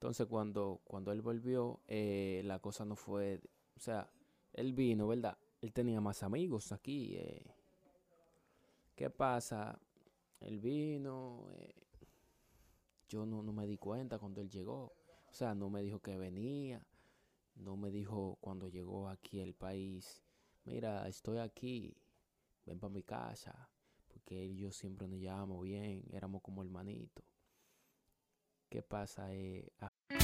Entonces cuando, cuando él volvió, eh, la cosa no fue, o sea, él vino, ¿verdad? Él tenía más amigos aquí. eh. ¿Qué pasa? Él vino, eh, yo no, no me di cuenta cuando él llegó. O sea, no me dijo que venía, no me dijo cuando llegó aquí al país, mira, estoy aquí, ven para mi casa, porque él y yo siempre nos llevamos bien, éramos como hermanitos. ¿Qué pasa? Eh,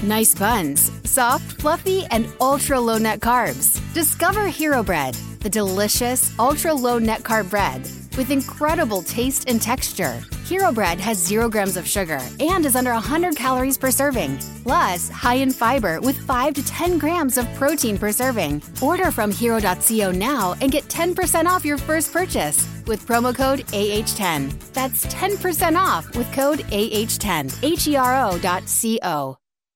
Nice buns, soft, fluffy, and ultra low net carbs. Discover Hero Bread, the delicious ultra low net carb bread with incredible taste and texture. Hero Bread has zero grams of sugar and is under 100 calories per serving, plus high in fiber with 5 to 10 grams of protein per serving. Order from hero.co now and get 10% off your first purchase with promo code AH10. That's 10% off with code AH10. H E R O.co.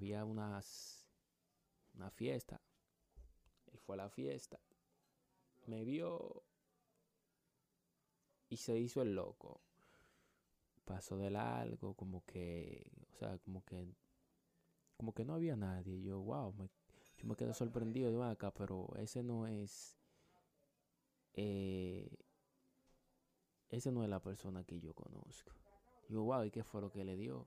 Había unas, una fiesta. Él fue a la fiesta. Me vio y se hizo el loco. Pasó de largo, como que, o sea, como que, como que no había nadie. Yo, wow, yo me quedé sorprendido de acá, pero ese no es, eh, ese no es la persona que yo conozco. Yo, wow, ¿y qué fue lo que le dio?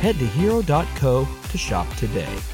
Head to hero.co to shop today.